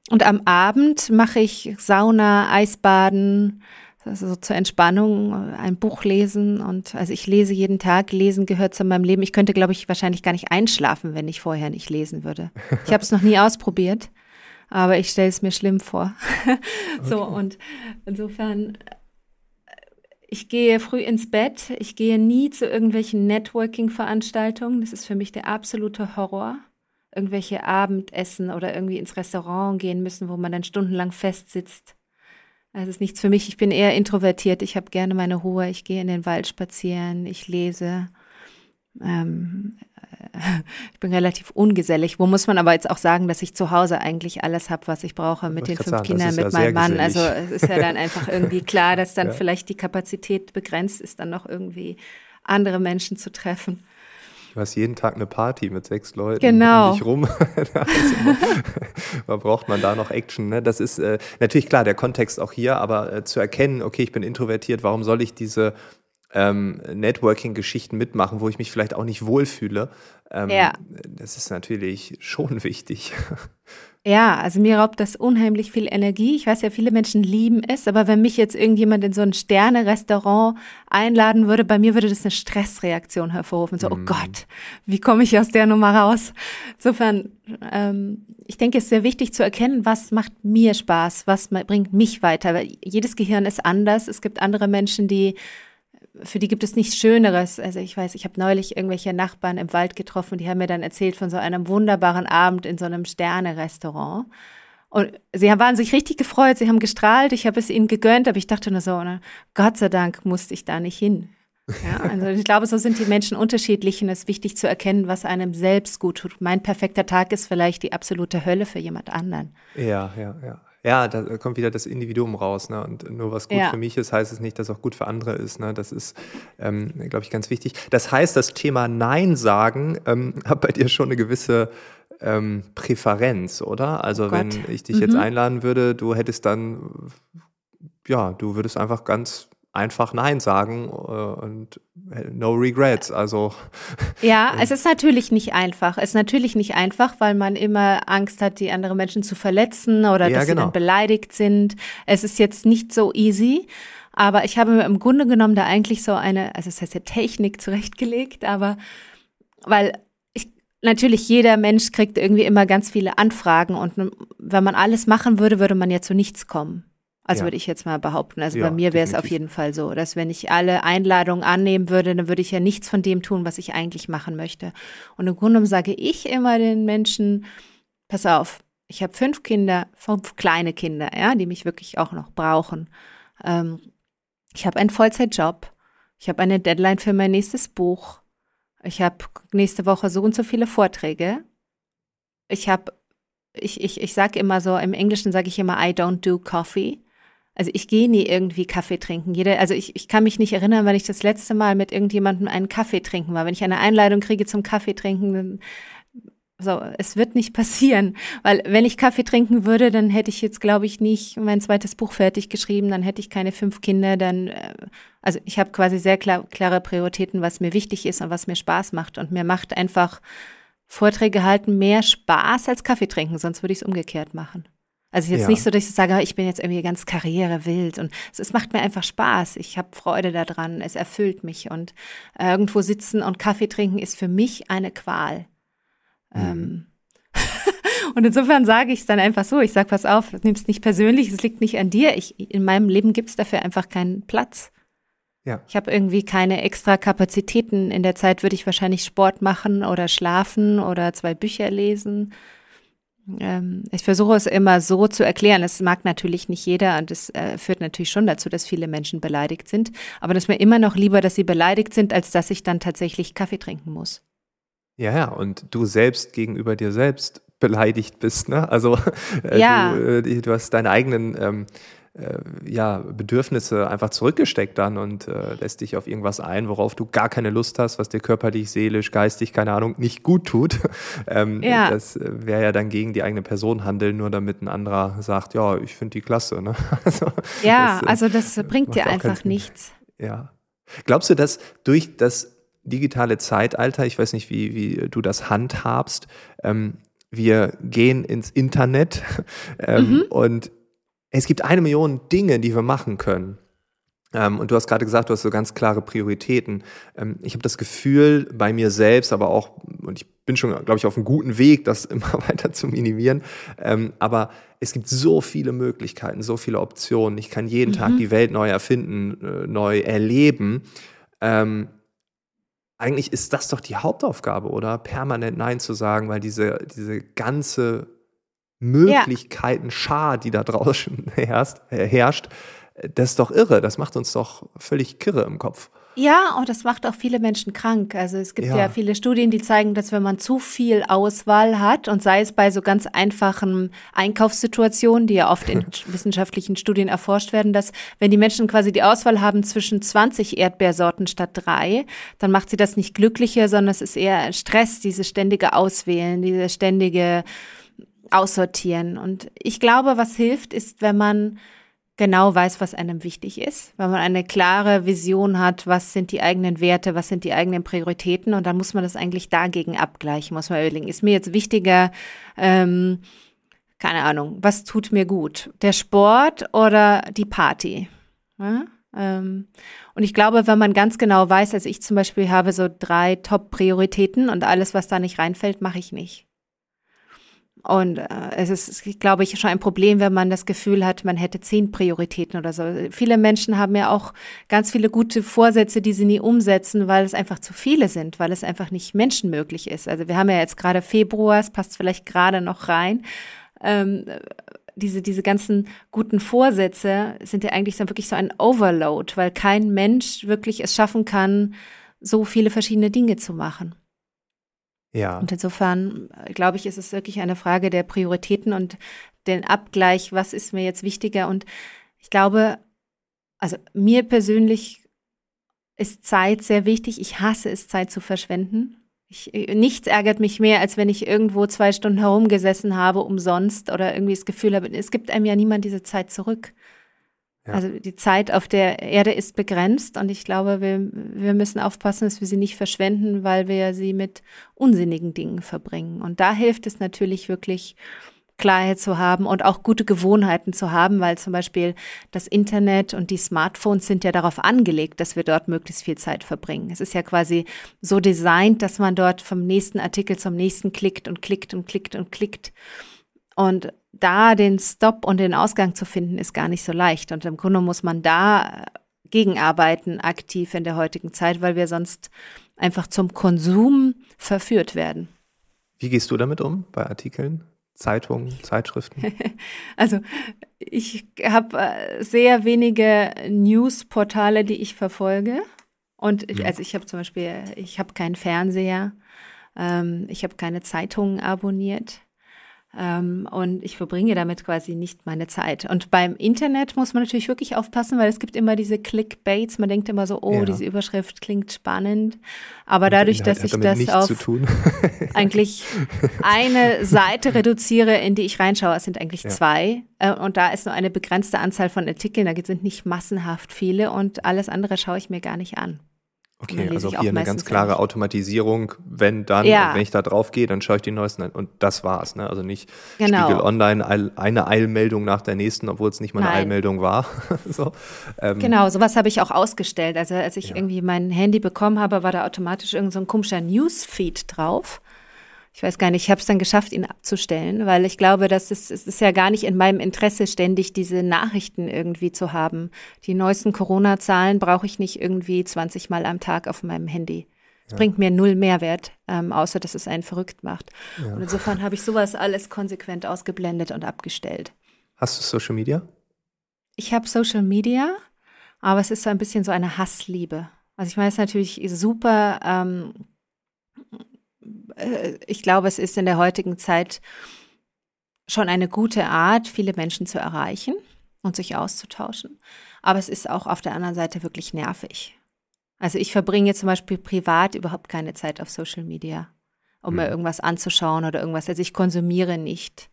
Und am Abend mache ich Sauna, Eisbaden, also so zur Entspannung, ein Buch lesen. Und also ich lese jeden Tag. Lesen gehört zu meinem Leben. Ich könnte, glaube ich, wahrscheinlich gar nicht einschlafen, wenn ich vorher nicht lesen würde. Ich habe es noch nie ausprobiert aber ich stelle es mir schlimm vor. so okay. und insofern, ich gehe früh ins Bett, ich gehe nie zu irgendwelchen Networking-Veranstaltungen, das ist für mich der absolute Horror. Irgendwelche Abendessen oder irgendwie ins Restaurant gehen müssen, wo man dann stundenlang festsitzt. Das ist nichts für mich. Ich bin eher introvertiert. Ich habe gerne meine Ruhe. Ich gehe in den Wald spazieren. Ich lese. Ähm, ich bin relativ ungesellig. Wo muss man aber jetzt auch sagen, dass ich zu Hause eigentlich alles habe, was ich brauche mit den fünf sagen, Kindern, mit ja meinem Mann. Gesellig. Also es ist ja dann einfach irgendwie klar, dass dann ja. vielleicht die Kapazität begrenzt ist, dann noch irgendwie andere Menschen zu treffen. Du hast jeden Tag eine Party mit sechs Leuten genau. um dich rum. also, braucht man da noch Action? Ne? Das ist äh, natürlich klar, der Kontext auch hier, aber äh, zu erkennen, okay, ich bin introvertiert, warum soll ich diese ähm, Networking-Geschichten mitmachen, wo ich mich vielleicht auch nicht wohlfühle. Ähm, ja. Das ist natürlich schon wichtig. Ja, also mir raubt das unheimlich viel Energie. Ich weiß ja, viele Menschen lieben es, aber wenn mich jetzt irgendjemand in so ein Sterne-Restaurant einladen würde, bei mir würde das eine Stressreaktion hervorrufen. So, oh mhm. Gott, wie komme ich aus der Nummer raus? Insofern, ähm, ich denke, es ist sehr wichtig zu erkennen, was macht mir Spaß, was bringt mich weiter. Weil jedes Gehirn ist anders. Es gibt andere Menschen, die für die gibt es nichts Schöneres. Also ich weiß, ich habe neulich irgendwelche Nachbarn im Wald getroffen, die haben mir dann erzählt von so einem wunderbaren Abend in so einem Sterne-Restaurant. Und sie waren sich richtig gefreut, sie haben gestrahlt, ich habe es ihnen gegönnt, aber ich dachte nur so, ne, Gott sei Dank musste ich da nicht hin. Ja, also ich glaube, so sind die Menschen unterschiedlich und es ist wichtig zu erkennen, was einem selbst gut tut. Mein perfekter Tag ist vielleicht die absolute Hölle für jemand anderen. Ja, ja, ja ja, da kommt wieder das Individuum raus. Ne? Und nur was gut ja. für mich ist, heißt es nicht, dass auch gut für andere ist. Ne? Das ist, ähm, glaube ich, ganz wichtig. Das heißt, das Thema Nein sagen ähm, hat bei dir schon eine gewisse ähm, Präferenz, oder? Also oh wenn ich dich mhm. jetzt einladen würde, du hättest dann, ja, du würdest einfach ganz einfach Nein sagen äh, und no regrets. Also ja, es ist natürlich nicht einfach. Es ist natürlich nicht einfach, weil man immer Angst hat, die anderen Menschen zu verletzen oder ja, dass genau. sie dann genau. beleidigt sind. Es ist jetzt nicht so easy. Aber ich habe mir im Grunde genommen da eigentlich so eine, also es heißt ja Technik zurechtgelegt, aber weil ich, natürlich jeder Mensch kriegt irgendwie immer ganz viele Anfragen und wenn man alles machen würde, würde man ja zu nichts kommen. Also ja. würde ich jetzt mal behaupten. Also ja, bei mir wäre es auf jeden Fall so, dass wenn ich alle Einladungen annehmen würde, dann würde ich ja nichts von dem tun, was ich eigentlich machen möchte. Und im Grunde sage ich immer den Menschen, pass auf, ich habe fünf Kinder, fünf kleine Kinder, ja, die mich wirklich auch noch brauchen. Ähm, ich habe einen Vollzeitjob. Ich habe eine Deadline für mein nächstes Buch. Ich habe nächste Woche so und so viele Vorträge. Ich habe, ich, ich, ich sage immer so, im Englischen sage ich immer, I don't do coffee. Also ich gehe nie irgendwie Kaffee trinken. Jeder, also ich, ich kann mich nicht erinnern, wenn ich das letzte Mal mit irgendjemandem einen Kaffee trinken war. Wenn ich eine Einladung kriege zum Kaffee trinken, dann so, es wird nicht passieren, weil wenn ich Kaffee trinken würde, dann hätte ich jetzt, glaube ich, nicht mein zweites Buch fertig geschrieben, dann hätte ich keine fünf Kinder, dann, äh, also ich habe quasi sehr klar, klare Prioritäten, was mir wichtig ist und was mir Spaß macht. Und mir macht einfach Vorträge halten mehr Spaß als Kaffee trinken, sonst würde ich es umgekehrt machen. Also jetzt ja. nicht so, dass ich sage, ich bin jetzt irgendwie ganz karrierewild und es, es macht mir einfach Spaß. Ich habe Freude daran, es erfüllt mich und äh, irgendwo sitzen und Kaffee trinken ist für mich eine Qual. Mhm. Ähm, und insofern sage ich es dann einfach so, ich sage, pass auf, nimm es nicht persönlich, es liegt nicht an dir. Ich, in meinem Leben gibt es dafür einfach keinen Platz. Ja. Ich habe irgendwie keine extra Kapazitäten. In der Zeit würde ich wahrscheinlich Sport machen oder schlafen oder zwei Bücher lesen ähm, ich versuche es immer so zu erklären. Es mag natürlich nicht jeder und es äh, führt natürlich schon dazu, dass viele Menschen beleidigt sind. Aber es ist mir immer noch lieber, dass sie beleidigt sind, als dass ich dann tatsächlich Kaffee trinken muss. Ja, ja, und du selbst gegenüber dir selbst beleidigt bist, ne? Also äh, ja. du, äh, du hast deine eigenen ähm, äh, ja, Bedürfnisse einfach zurückgesteckt dann und äh, lässt dich auf irgendwas ein, worauf du gar keine Lust hast, was dir körperlich, seelisch, geistig, keine Ahnung, nicht gut tut. ähm, ja. Das wäre ja dann gegen die eigene Person handeln, nur damit ein anderer sagt, ja, ich finde die klasse. Ne? Also, ja, das, äh, also das bringt dir einfach nichts. Ja. Glaubst du, dass durch das digitale Zeitalter, ich weiß nicht, wie, wie du das handhabst, ähm, wir gehen ins Internet ähm, mhm. und es gibt eine Million Dinge, die wir machen können. Ähm, und du hast gerade gesagt, du hast so ganz klare Prioritäten. Ähm, ich habe das Gefühl bei mir selbst, aber auch, und ich bin schon, glaube ich, auf einem guten Weg, das immer weiter zu minimieren. Ähm, aber es gibt so viele Möglichkeiten, so viele Optionen. Ich kann jeden mhm. Tag die Welt neu erfinden, äh, neu erleben. Eigentlich ist das doch die Hauptaufgabe, oder? Permanent Nein zu sagen, weil diese, diese ganze Möglichkeiten Schar, die da draußen herrscht, äh, herrscht, das ist doch irre. Das macht uns doch völlig kirre im Kopf. Ja, und das macht auch viele Menschen krank. Also es gibt ja. ja. viele Studien, die zeigen, dass wenn man zu viel Auswahl hat und sei es bei so ganz einfachen Einkaufssituationen, die ja oft in wissenschaftlichen Studien erforscht werden, dass wenn die Menschen quasi die Auswahl haben zwischen 20 Erdbeersorten statt drei, dann macht sie das nicht glücklicher, sondern es ist eher Stress, dieses ständige Auswählen, diese ständige Aussortieren. Und ich glaube, was hilft, ist, wenn man genau weiß, was einem wichtig ist, weil man eine klare Vision hat, was sind die eigenen Werte, was sind die eigenen Prioritäten und dann muss man das eigentlich dagegen abgleichen, muss man überlegen, ist mir jetzt wichtiger, ähm, keine Ahnung, was tut mir gut, der Sport oder die Party? Ja? Ähm, und ich glaube, wenn man ganz genau weiß, also ich zum Beispiel habe so drei Top-Prioritäten und alles, was da nicht reinfällt, mache ich nicht. Und äh, es ist, glaube ich, schon ein Problem, wenn man das Gefühl hat, man hätte zehn Prioritäten oder so. Viele Menschen haben ja auch ganz viele gute Vorsätze, die sie nie umsetzen, weil es einfach zu viele sind, weil es einfach nicht menschenmöglich ist. Also wir haben ja jetzt gerade Februar, es passt vielleicht gerade noch rein. Ähm, diese, diese ganzen guten Vorsätze sind ja eigentlich dann wirklich so ein Overload, weil kein Mensch wirklich es schaffen kann, so viele verschiedene Dinge zu machen. Ja. Und insofern, äh, glaube ich, ist es wirklich eine Frage der Prioritäten und den Abgleich, was ist mir jetzt wichtiger. Und ich glaube, also mir persönlich ist Zeit sehr wichtig. Ich hasse es, Zeit zu verschwenden. Ich, äh, nichts ärgert mich mehr, als wenn ich irgendwo zwei Stunden herumgesessen habe, umsonst oder irgendwie das Gefühl habe, es gibt einem ja niemand diese Zeit zurück. Ja. Also die Zeit auf der Erde ist begrenzt und ich glaube, wir, wir müssen aufpassen, dass wir sie nicht verschwenden, weil wir sie mit unsinnigen Dingen verbringen. Und da hilft es natürlich wirklich, Klarheit zu haben und auch gute Gewohnheiten zu haben, weil zum Beispiel das Internet und die Smartphones sind ja darauf angelegt, dass wir dort möglichst viel Zeit verbringen. Es ist ja quasi so designt, dass man dort vom nächsten Artikel zum nächsten klickt und klickt und klickt und klickt. Und da den Stop und den Ausgang zu finden, ist gar nicht so leicht. Und im Grunde muss man da gegenarbeiten, aktiv in der heutigen Zeit, weil wir sonst einfach zum Konsum verführt werden. Wie gehst du damit um bei Artikeln? Zeitungen, Zeitschriften? also ich habe äh, sehr wenige Newsportale, die ich verfolge. Und ich, also ich habe zum Beispiel, ich habe keinen Fernseher, ähm, ich habe keine Zeitungen abonniert. Ähm, und ich verbringe damit quasi nicht meine Zeit. Und beim Internet muss man natürlich wirklich aufpassen, weil es gibt immer diese Clickbaits. Man denkt immer so, oh, ja. diese Überschrift klingt spannend. Aber und dadurch, dass ich das auf eigentlich eine Seite reduziere, in die ich reinschaue, es sind eigentlich ja. zwei. Äh, und da ist nur eine begrenzte Anzahl von Artikeln. Da sind nicht massenhaft viele und alles andere schaue ich mir gar nicht an. Okay, also hier eine ganz klare Automatisierung, wenn dann, ja. wenn ich da drauf gehe, dann schaue ich die neuesten an und das war's, ne? Also nicht genau. Spiegel Online eine Eilmeldung nach der nächsten, obwohl es nicht mal eine Nein. Eilmeldung war. so, ähm. Genau, sowas habe ich auch ausgestellt. Also als ich ja. irgendwie mein Handy bekommen habe, war da automatisch irgendein so komischer Newsfeed drauf ich weiß gar nicht, ich habe es dann geschafft, ihn abzustellen, weil ich glaube, dass es, es ist ja gar nicht in meinem Interesse, ständig diese Nachrichten irgendwie zu haben. Die neuesten Corona-Zahlen brauche ich nicht irgendwie 20 Mal am Tag auf meinem Handy. Es ja. bringt mir null Mehrwert, ähm, außer dass es einen verrückt macht. Ja. Und insofern habe ich sowas alles konsequent ausgeblendet und abgestellt. Hast du Social Media? Ich habe Social Media, aber es ist so ein bisschen so eine Hassliebe. Also ich meine, es ist natürlich super ähm, äh, ich glaube, es ist in der heutigen Zeit schon eine gute Art, viele Menschen zu erreichen. und sich auszutauschen. Aber es ist auch auf der anderen Seite wirklich nervig. Also ich verbringe zum Beispiel privat überhaupt keine Zeit auf Social Media, um mhm. mir irgendwas anzuschauen oder irgendwas. Also ich konsumiere nicht.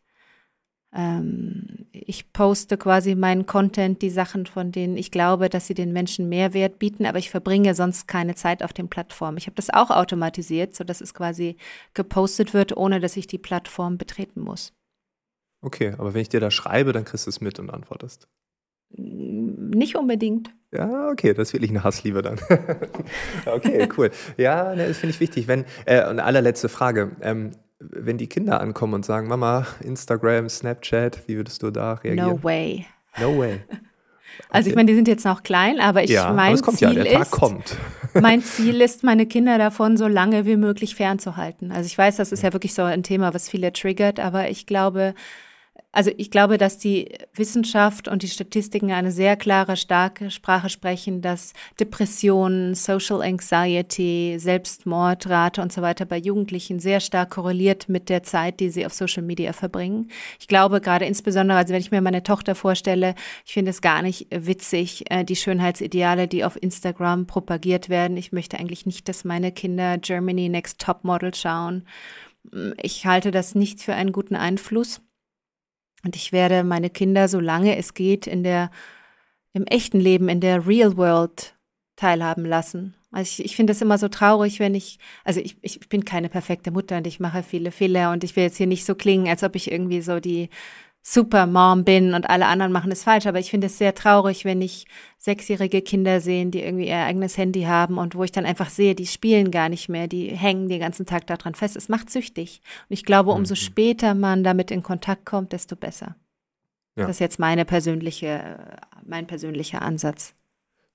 Ähm, ich poste quasi meinen Content, die Sachen, von denen ich glaube, dass sie den Menschen Mehrwert bieten, aber ich verbringe sonst keine Zeit auf den Plattformen. Ich habe das auch automatisiert, sodass es quasi gepostet wird, ohne dass ich die Plattform betreten muss. Okay, aber wenn ich dir da schreibe, dann kriegst du es mit und antwortest. Nicht unbedingt. Ja, okay, das ist wirklich eine Hassliebe dann. okay, cool. Ja, ne, das finde ich wichtig. Wenn, äh, eine allerletzte Frage. Ähm, wenn die Kinder ankommen und sagen, Mama, Instagram, Snapchat, wie würdest du da reagieren? No way. No way. Also ich meine, die sind jetzt noch klein, aber ich ja, mein kommt Ziel ja, der Tag ist, kommt. mein Ziel ist, meine Kinder davon so lange wie möglich fernzuhalten. Also ich weiß, das ist ja wirklich so ein Thema, was viele triggert, aber ich glaube, also ich glaube, dass die Wissenschaft und die Statistiken eine sehr klare, starke Sprache sprechen, dass Depressionen, Social Anxiety, Selbstmordrate und so weiter bei Jugendlichen sehr stark korreliert mit der Zeit, die sie auf Social Media verbringen. Ich glaube gerade insbesondere, also wenn ich mir meine Tochter vorstelle, ich finde es gar nicht witzig, äh, die Schönheitsideale, die auf Instagram propagiert werden. Ich möchte eigentlich nicht, dass meine Kinder Germany Next Top Model schauen. Ich halte das nicht für einen guten Einfluss. Und ich werde meine Kinder, solange es geht, in der, im echten Leben, in der Real World teilhaben lassen. Also ich, ich finde es immer so traurig, wenn ich, also ich, ich bin keine perfekte Mutter und ich mache viele Fehler und ich will jetzt hier nicht so klingen, als ob ich irgendwie so die Supermom bin und alle anderen machen es falsch. Aber ich finde es sehr traurig, wenn ich sechsjährige Kinder sehe, die irgendwie ihr eigenes Handy haben und wo ich dann einfach sehe, die spielen gar nicht mehr, die hängen den ganzen Tag daran fest. Es macht süchtig. Und ich glaube, umso mhm. später man damit in Kontakt kommt, desto besser. Ja. Das ist jetzt meine persönliche, mein persönlicher Ansatz.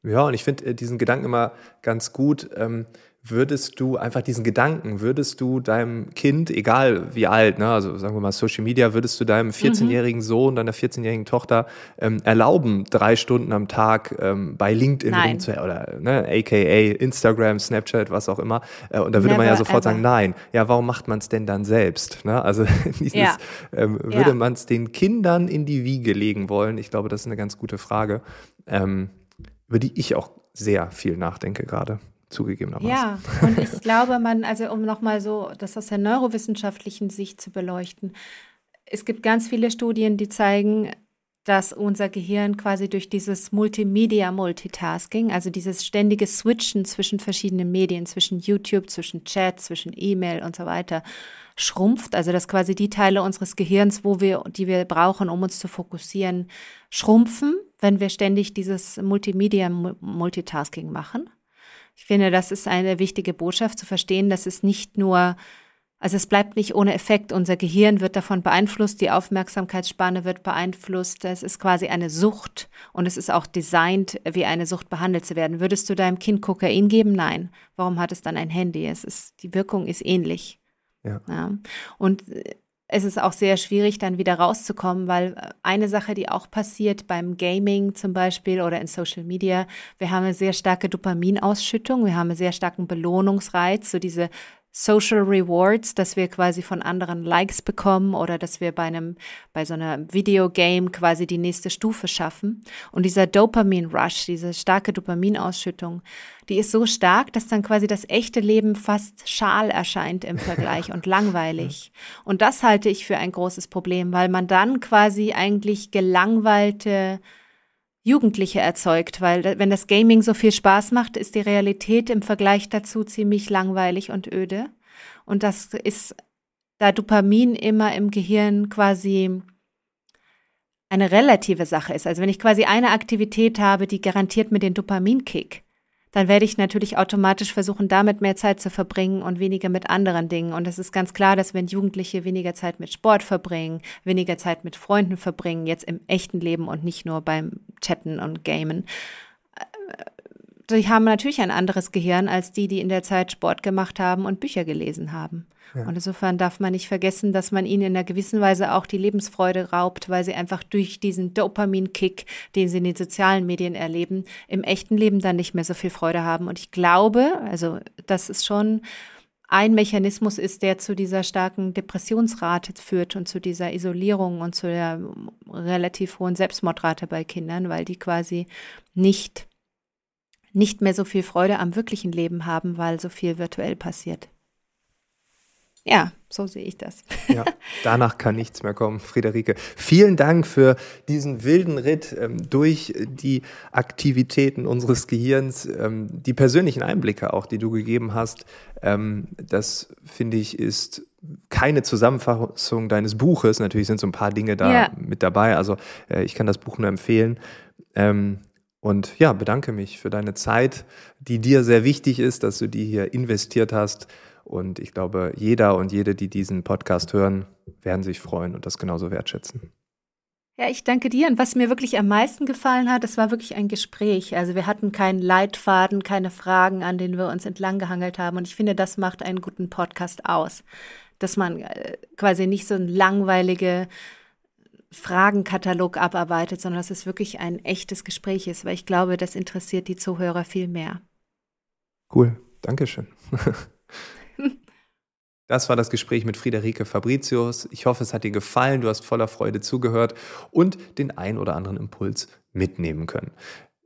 Ja, und ich finde äh, diesen Gedanken immer ganz gut. Ähm, würdest du einfach diesen Gedanken, würdest du deinem Kind, egal wie alt, ne, also sagen wir mal Social Media, würdest du deinem 14-jährigen mhm. Sohn, deiner 14-jährigen Tochter ähm, erlauben, drei Stunden am Tag ähm, bei LinkedIn rumzu oder ne, aka Instagram, Snapchat, was auch immer. Äh, und da würde Never man ja sofort ever. sagen, nein. Ja, warum macht man es denn dann selbst? Ne? Also dieses, ja. ähm, würde ja. man es den Kindern in die Wiege legen wollen? Ich glaube, das ist eine ganz gute Frage, ähm, über die ich auch sehr viel nachdenke gerade zugegebenermaßen. Ja, und ich glaube, man, also um nochmal so das aus der neurowissenschaftlichen Sicht zu beleuchten, es gibt ganz viele Studien, die zeigen, dass unser Gehirn quasi durch dieses Multimedia-Multitasking, also dieses ständige Switchen zwischen verschiedenen Medien, zwischen YouTube, zwischen Chat, zwischen E-Mail und so weiter, schrumpft. Also dass quasi die Teile unseres Gehirns, wo wir, die wir brauchen, um uns zu fokussieren, schrumpfen, wenn wir ständig dieses Multimedia-Multitasking machen. Ich finde, das ist eine wichtige Botschaft zu verstehen, dass es nicht nur, also es bleibt nicht ohne Effekt. Unser Gehirn wird davon beeinflusst, die Aufmerksamkeitsspanne wird beeinflusst. Es ist quasi eine Sucht und es ist auch designt, wie eine Sucht behandelt zu werden. Würdest du deinem Kind Kokain geben? Nein. Warum hat es dann ein Handy? Es ist, die Wirkung ist ähnlich. Ja. ja. Und es ist auch sehr schwierig, dann wieder rauszukommen, weil äh, eine Sache, die auch passiert beim Gaming zum Beispiel oder in Social Media, wir haben eine sehr starke Dopaminausschüttung, wir haben einen sehr starken Belohnungsreiz, so diese Social Rewards, dass wir quasi von anderen Likes bekommen oder dass wir bei einem, bei so einer Videogame quasi die nächste Stufe schaffen. Und dieser Dopamin Rush, diese starke Dopaminausschüttung, die ist so stark, dass dann quasi das echte Leben fast schal erscheint im Vergleich und langweilig. Und das halte ich für ein großes Problem, weil man dann quasi eigentlich gelangweilte Jugendliche erzeugt, weil wenn das Gaming so viel Spaß macht, ist die Realität im Vergleich dazu ziemlich langweilig und öde. Und das ist, da Dopamin immer im Gehirn quasi eine relative Sache ist. Also wenn ich quasi eine Aktivität habe, die garantiert mir den Dopaminkick, dann werde ich natürlich automatisch versuchen, damit mehr Zeit zu verbringen und weniger mit anderen Dingen. Und es ist ganz klar, dass wenn Jugendliche weniger Zeit mit Sport verbringen, weniger Zeit mit Freunden verbringen, jetzt im echten Leben und nicht nur beim Chatten und Gamen, äh, die haben natürlich ein anderes Gehirn als die, die in der Zeit Sport gemacht haben und Bücher gelesen haben. Ja. Und insofern darf man nicht vergessen, dass man ihnen in einer gewissen Weise auch die Lebensfreude raubt, weil sie einfach durch diesen Dopamin-Kick, den sie in den sozialen Medien erleben, im echten Leben dann nicht mehr so viel Freude haben. Und ich glaube, also das ist schon ein Mechanismus ist, der zu dieser starken Depressionsrate führt und zu dieser Isolierung und zu der relativ hohen Selbstmordrate bei Kindern, weil die quasi nicht, nicht mehr so viel Freude am wirklichen Leben haben, weil so viel virtuell passiert. Ja, so sehe ich das. Ja, danach kann nichts mehr kommen. Friederike, vielen Dank für diesen wilden Ritt ähm, durch die Aktivitäten unseres Gehirns, ähm, die persönlichen Einblicke auch, die du gegeben hast. Ähm, das finde ich ist keine Zusammenfassung deines Buches. Natürlich sind so ein paar Dinge da ja. mit dabei. Also äh, ich kann das Buch nur empfehlen. Und ja, bedanke mich für deine Zeit, die dir sehr wichtig ist, dass du die hier investiert hast. Und ich glaube, jeder und jede, die diesen Podcast hören, werden sich freuen und das genauso wertschätzen. Ja, ich danke dir. Und was mir wirklich am meisten gefallen hat, das war wirklich ein Gespräch. Also wir hatten keinen Leitfaden, keine Fragen, an denen wir uns entlang gehangelt haben. Und ich finde, das macht einen guten Podcast aus. Dass man äh, quasi nicht so ein langweilige Fragenkatalog abarbeitet, sondern dass es wirklich ein echtes Gespräch ist, weil ich glaube, das interessiert die Zuhörer viel mehr. Cool, Dankeschön. Das war das Gespräch mit Friederike Fabricius. Ich hoffe, es hat dir gefallen. Du hast voller Freude zugehört und den ein oder anderen Impuls mitnehmen können.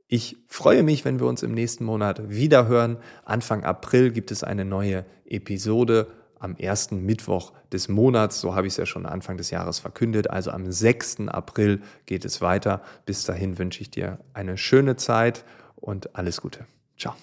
Ich freue mich, wenn wir uns im nächsten Monat wieder hören. Anfang April gibt es eine neue Episode am ersten Mittwoch des Monats. So habe ich es ja schon Anfang des Jahres verkündet. Also am 6. April geht es weiter. Bis dahin wünsche ich dir eine schöne Zeit und alles Gute. Ciao.